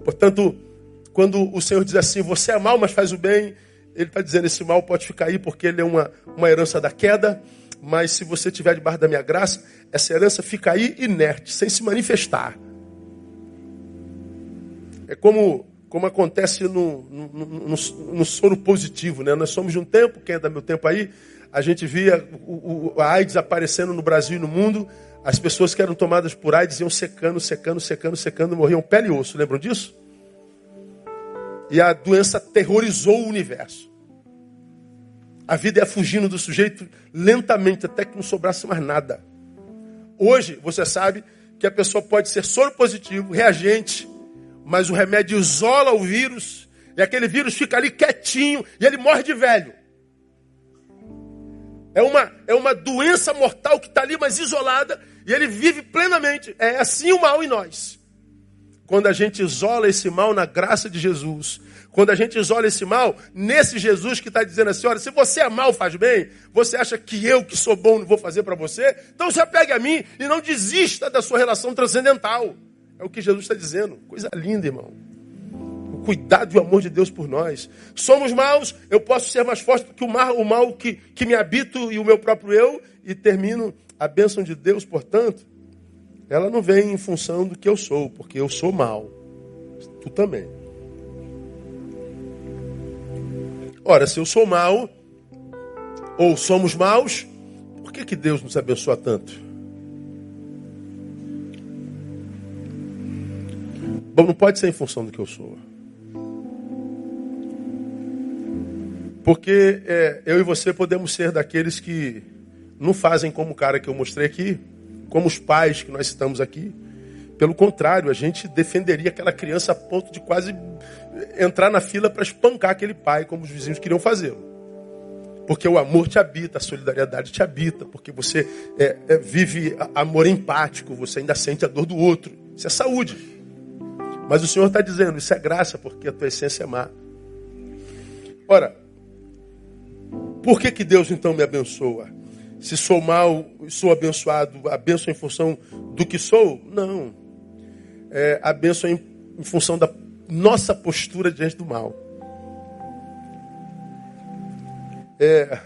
Portanto, quando o Senhor diz assim, você é mal, mas faz o bem, Ele está dizendo, esse mal pode ficar aí porque ele é uma, uma herança da queda, mas se você estiver debaixo da minha graça, essa herança fica aí inerte, sem se manifestar. É como, como acontece no, no, no, no soro positivo, né? Nós somos de um tempo, quem é da meu tempo aí, a gente via o, o, a AIDS aparecendo no Brasil e no mundo, as pessoas que eram tomadas por AIDS iam secando, secando, secando, secando, morriam pele e osso. Lembram disso? E a doença aterrorizou o universo. A vida ia fugindo do sujeito lentamente, até que não sobrasse mais nada. Hoje, você sabe que a pessoa pode ser soro positivo, reagente, mas o remédio isola o vírus, e aquele vírus fica ali quietinho, e ele morre de velho. É uma, é uma doença mortal que está ali, mas isolada, e ele vive plenamente. É assim o mal em nós. Quando a gente isola esse mal na graça de Jesus, quando a gente isola esse mal nesse Jesus que está dizendo assim: olha, se você é mal, faz bem, você acha que eu que sou bom não vou fazer para você, então você pegue a mim e não desista da sua relação transcendental. É o que Jesus está dizendo. Coisa linda, irmão. O cuidado e o amor de Deus por nós. Somos maus, eu posso ser mais forte do que o mal, o mal que, que me habito e o meu próprio eu, e termino a bênção de Deus, portanto, ela não vem em função do que eu sou, porque eu sou mal. Tu também. Ora, se eu sou mal, ou somos maus, por que, que Deus nos abençoa tanto? Não pode ser em função do que eu sou. Porque é, eu e você podemos ser daqueles que não fazem como o cara que eu mostrei aqui, como os pais que nós estamos aqui. Pelo contrário, a gente defenderia aquela criança a ponto de quase entrar na fila para espancar aquele pai, como os vizinhos queriam fazê-lo. Porque o amor te habita, a solidariedade te habita, porque você é, é, vive amor empático, você ainda sente a dor do outro. Isso é saúde. Mas o Senhor está dizendo, isso é graça, porque a tua essência é má. Ora, por que, que Deus então me abençoa? Se sou mal, sou abençoado, a bênção em função do que sou? Não. É, a bênção em, em função da nossa postura diante do mal. É,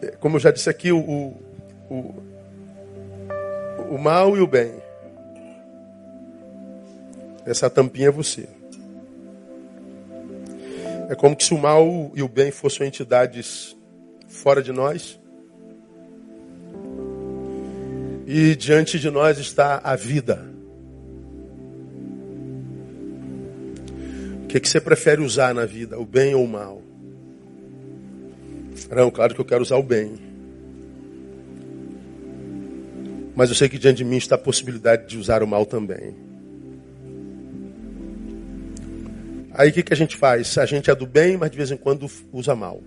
é, como eu já disse aqui, o, o, o mal e o bem. Essa tampinha é você. É como se o mal e o bem fossem entidades fora de nós. E diante de nós está a vida. O que, que você prefere usar na vida, o bem ou o mal? Não, claro que eu quero usar o bem. Mas eu sei que diante de mim está a possibilidade de usar o mal também. Aí o que, que a gente faz? A gente é do bem, mas de vez em quando usa mal.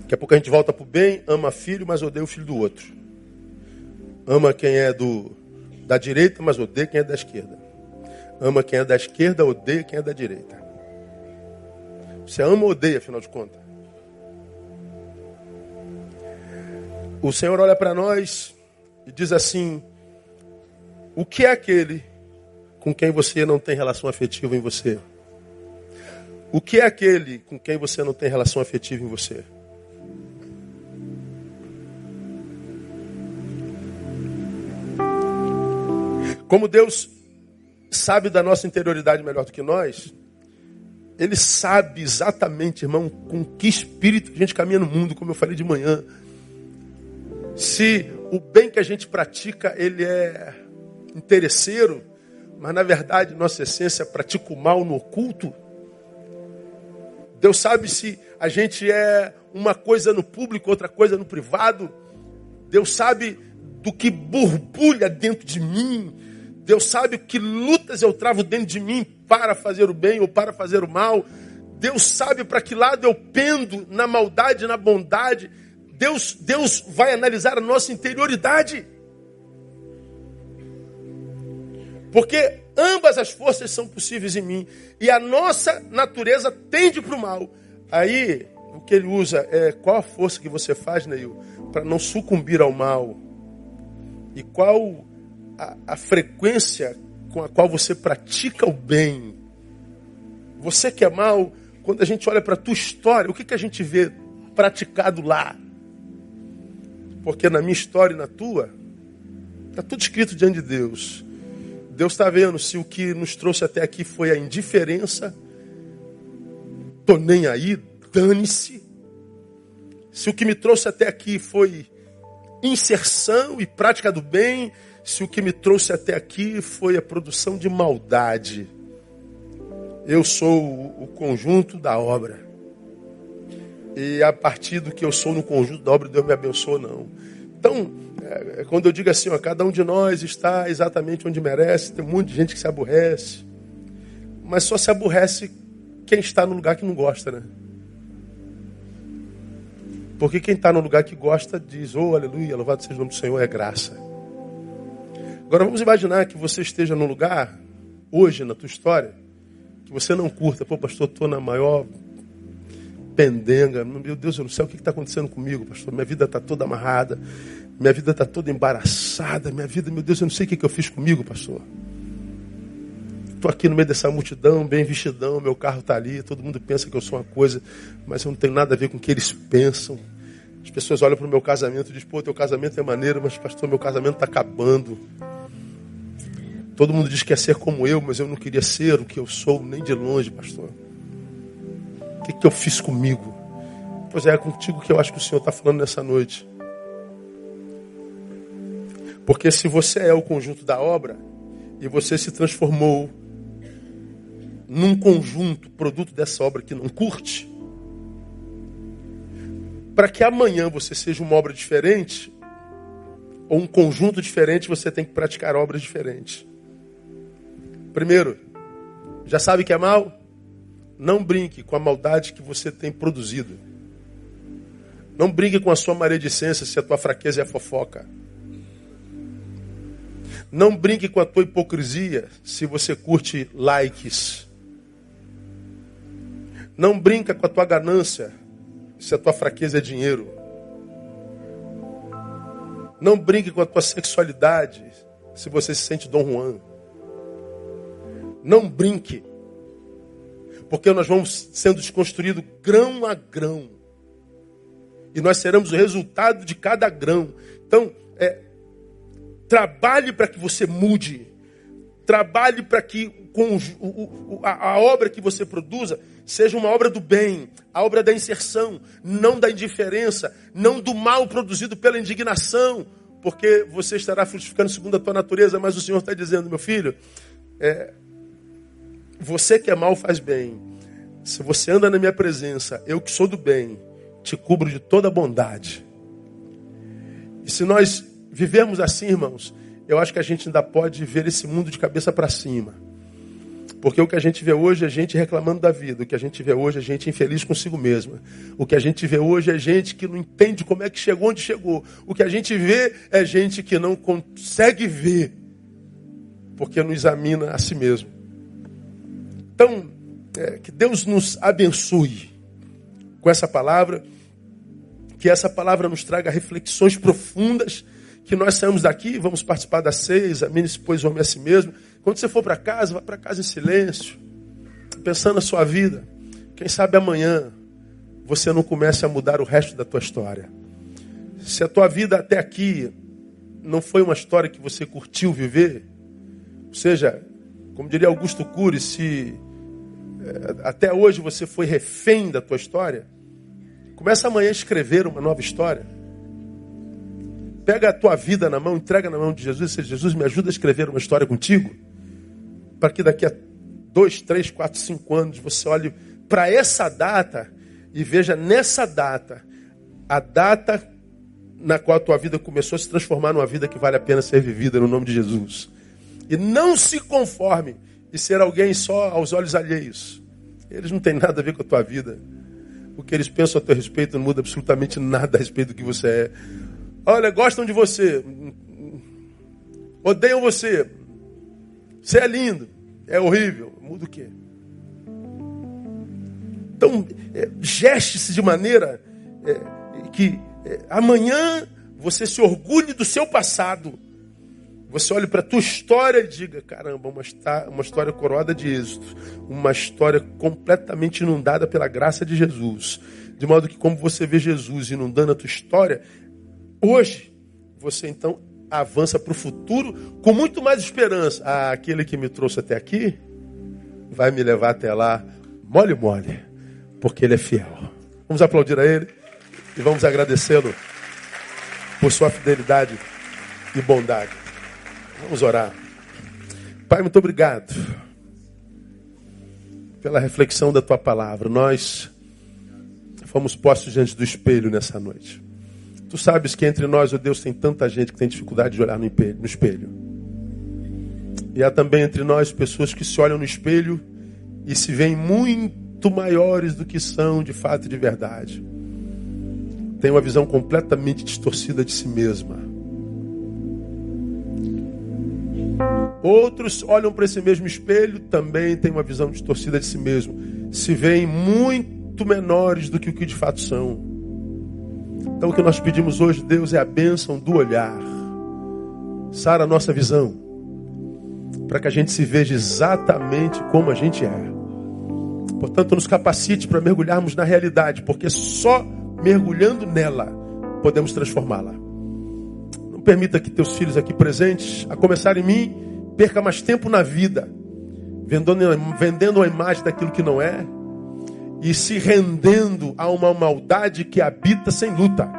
Daqui a pouco a gente volta para o bem, ama filho, mas odeia o filho do outro. Ama quem é do, da direita, mas odeia quem é da esquerda. Ama quem é da esquerda, odeia quem é da direita. Você ama ou odeia, afinal de contas? O Senhor olha para nós e diz assim: O que é aquele com quem você não tem relação afetiva em você? O que é aquele com quem você não tem relação afetiva em você? Como Deus sabe da nossa interioridade melhor do que nós, Ele sabe exatamente, irmão, com que espírito a gente caminha no mundo, como eu falei de manhã. Se o bem que a gente pratica, ele é interesseiro, mas na verdade, nossa essência pratica o mal no oculto. Deus sabe se a gente é uma coisa no público, outra coisa no privado. Deus sabe do que borbulha dentro de mim. Deus sabe que lutas eu travo dentro de mim para fazer o bem ou para fazer o mal. Deus sabe para que lado eu pendo na maldade, na bondade. Deus, Deus vai analisar a nossa interioridade. Porque ambas as forças são possíveis em mim. E a nossa natureza tende para o mal. Aí, o que ele usa é qual a força que você faz, Neil, para não sucumbir ao mal? E qual a, a frequência com a qual você pratica o bem. Você que é mal, quando a gente olha para a tua história, o que, que a gente vê praticado lá? Porque na minha história e na tua, está tudo escrito diante de Deus. Deus está vendo se o que nos trouxe até aqui foi a indiferença, tô nem aí, dane-se. Se o que me trouxe até aqui foi inserção e prática do bem, se o que me trouxe até aqui foi a produção de maldade. Eu sou o conjunto da obra. E a partir do que eu sou no conjunto da obra, Deus me abençoa, não. Então, é, quando eu digo assim, ó, cada um de nós está exatamente onde merece, tem um monte de gente que se aborrece. Mas só se aborrece quem está no lugar que não gosta, né? Porque quem está no lugar que gosta diz, oh, aleluia, louvado seja o nome do Senhor, é graça. Agora vamos imaginar que você esteja num lugar, hoje na tua história, que você não curta. Pô, pastor, estou na maior pendenga. Meu Deus do céu, o que está acontecendo comigo, pastor? Minha vida está toda amarrada, minha vida está toda embaraçada, minha vida, meu Deus, eu não sei o que, que eu fiz comigo, pastor. Estou aqui no meio dessa multidão, bem vestidão, meu carro está ali, todo mundo pensa que eu sou uma coisa, mas eu não tenho nada a ver com o que eles pensam. As pessoas olham para o meu casamento e dizem, pô, teu casamento é maneiro, mas pastor, meu casamento está acabando. Todo mundo diz que quer ser como eu, mas eu não queria ser o que eu sou, nem de longe, pastor. Que, que eu fiz comigo? Pois é, é contigo que eu acho que o Senhor está falando nessa noite. Porque se você é o conjunto da obra e você se transformou num conjunto, produto dessa obra que não curte, para que amanhã você seja uma obra diferente, ou um conjunto diferente, você tem que praticar obras diferentes. Primeiro, já sabe que é mal? Não brinque com a maldade que você tem produzido. Não brinque com a sua maledicência se a tua fraqueza é a fofoca. Não brinque com a tua hipocrisia se você curte likes. Não brinca com a tua ganância se a tua fraqueza é dinheiro. Não brinque com a tua sexualidade se você se sente Dom Juan. Não brinque. Porque nós vamos sendo desconstruídos grão a grão. E nós seremos o resultado de cada grão. Então, é, trabalhe para que você mude. Trabalhe para que com o, a, a obra que você produza seja uma obra do bem, a obra da inserção, não da indiferença, não do mal produzido pela indignação, porque você estará frutificando segundo a tua natureza, mas o Senhor está dizendo, meu filho, é, você que é mal faz bem. Se você anda na minha presença, eu que sou do bem, te cubro de toda bondade. E se nós vivermos assim, irmãos, eu acho que a gente ainda pode ver esse mundo de cabeça para cima. Porque o que a gente vê hoje é gente reclamando da vida. O que a gente vê hoje é gente infeliz consigo mesma. O que a gente vê hoje é gente que não entende como é que chegou onde chegou. O que a gente vê é gente que não consegue ver. Porque não examina a si mesmo. Então, é, que Deus nos abençoe com essa palavra, que essa palavra nos traga reflexões profundas, que nós saímos daqui, vamos participar da ceia, examine-se, pois, o homem a si mesmo. Quando você for para casa, vá para casa em silêncio, pensando na sua vida. Quem sabe amanhã você não comece a mudar o resto da tua história. Se a tua vida até aqui não foi uma história que você curtiu viver, ou seja, como diria Augusto Cury, se até hoje você foi refém da tua história, começa amanhã a escrever uma nova história. Pega a tua vida na mão, entrega na mão de Jesus e diz, Jesus me ajuda a escrever uma história contigo, para que daqui a dois, três, quatro, cinco anos você olhe para essa data e veja nessa data a data na qual a tua vida começou a se transformar numa vida que vale a pena ser vivida no nome de Jesus. E não se conforme e ser alguém só aos olhos alheios. Eles não têm nada a ver com a tua vida. O que eles pensam a teu respeito não muda absolutamente nada a respeito do que você é. Olha, gostam de você. Odeiam você. Você é lindo. É horrível. Muda o quê? Então, é, geste-se de maneira é, que é, amanhã você se orgulhe do seu passado você olha para a tua história e diga, caramba, uma, uma história coroada de êxito, uma história completamente inundada pela graça de Jesus. De modo que como você vê Jesus inundando a tua história, hoje você então avança para o futuro com muito mais esperança. Ah, aquele que me trouxe até aqui vai me levar até lá, mole mole, porque ele é fiel. Vamos aplaudir a ele e vamos agradecê-lo por sua fidelidade e bondade. Vamos orar. Pai, muito obrigado pela reflexão da tua palavra. Nós fomos postos diante do espelho nessa noite. Tu sabes que entre nós, ó oh Deus, tem tanta gente que tem dificuldade de olhar no espelho. E há também entre nós pessoas que se olham no espelho e se veem muito maiores do que são de fato e de verdade. Tem uma visão completamente distorcida de si mesma. Outros olham para esse mesmo espelho, também têm uma visão distorcida de si mesmo. Se veem muito menores do que o que de fato são. Então o que nós pedimos hoje, Deus, é a bênção do olhar. Sara nossa visão. Para que a gente se veja exatamente como a gente é. Portanto, nos capacite para mergulharmos na realidade, porque só mergulhando nela podemos transformá-la. Não permita que teus filhos aqui presentes, a começar em mim, perca mais tempo na vida, vendendo, vendendo uma imagem daquilo que não é, e se rendendo a uma maldade que habita sem luta.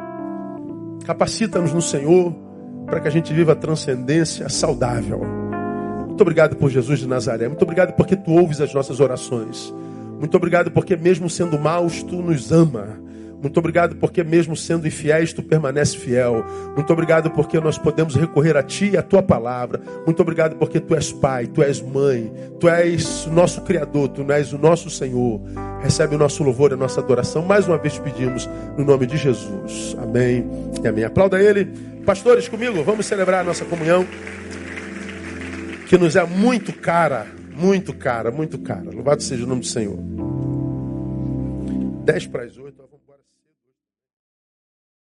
Capacita-nos no Senhor para que a gente viva a transcendência saudável. Muito obrigado por Jesus de Nazaré. Muito obrigado porque tu ouves as nossas orações. Muito obrigado porque, mesmo sendo maus, tu nos ama. Muito obrigado porque, mesmo sendo infiéis, tu permanece fiel. Muito obrigado porque nós podemos recorrer a ti e a tua palavra. Muito obrigado porque tu és pai, tu és mãe, tu és nosso Criador, tu és o nosso Senhor. Recebe o nosso louvor e a nossa adoração. Mais uma vez pedimos no nome de Jesus. Amém e amém. Aplauda ele. Pastores, comigo, vamos celebrar a nossa comunhão, que nos é muito cara, muito cara, muito cara. Louvado seja o nome do Senhor. Dez para as oito.